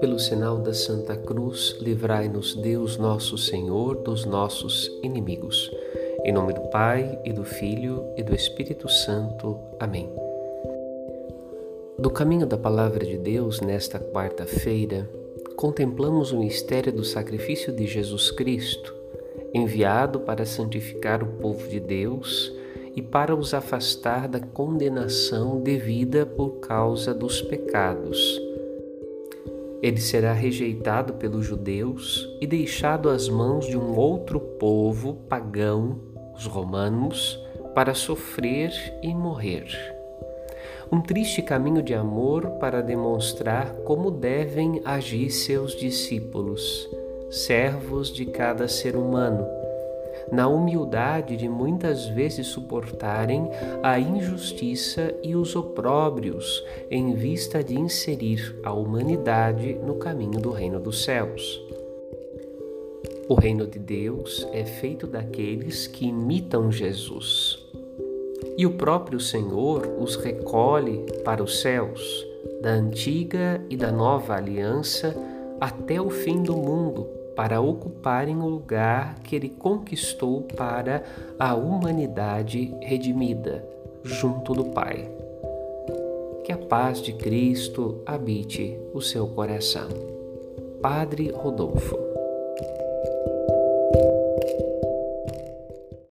Pelo sinal da Santa Cruz, livrai-nos Deus nosso Senhor dos nossos inimigos. Em nome do Pai e do Filho e do Espírito Santo. Amém. Do caminho da Palavra de Deus, nesta quarta-feira, contemplamos o mistério do sacrifício de Jesus Cristo, enviado para santificar o povo de Deus e para os afastar da condenação devida por causa dos pecados ele será rejeitado pelos judeus e deixado às mãos de um outro povo pagão, os romanos, para sofrer e morrer. Um triste caminho de amor para demonstrar como devem agir seus discípulos, servos de cada ser humano na humildade de muitas vezes suportarem a injustiça e os opróbrios em vista de inserir a humanidade no caminho do reino dos céus. O reino de Deus é feito daqueles que imitam Jesus. E o próprio Senhor os recolhe para os céus, da antiga e da nova aliança até o fim do mundo para ocuparem o lugar que ele conquistou para a humanidade redimida, junto do Pai. Que a paz de Cristo habite o seu coração. Padre Rodolfo.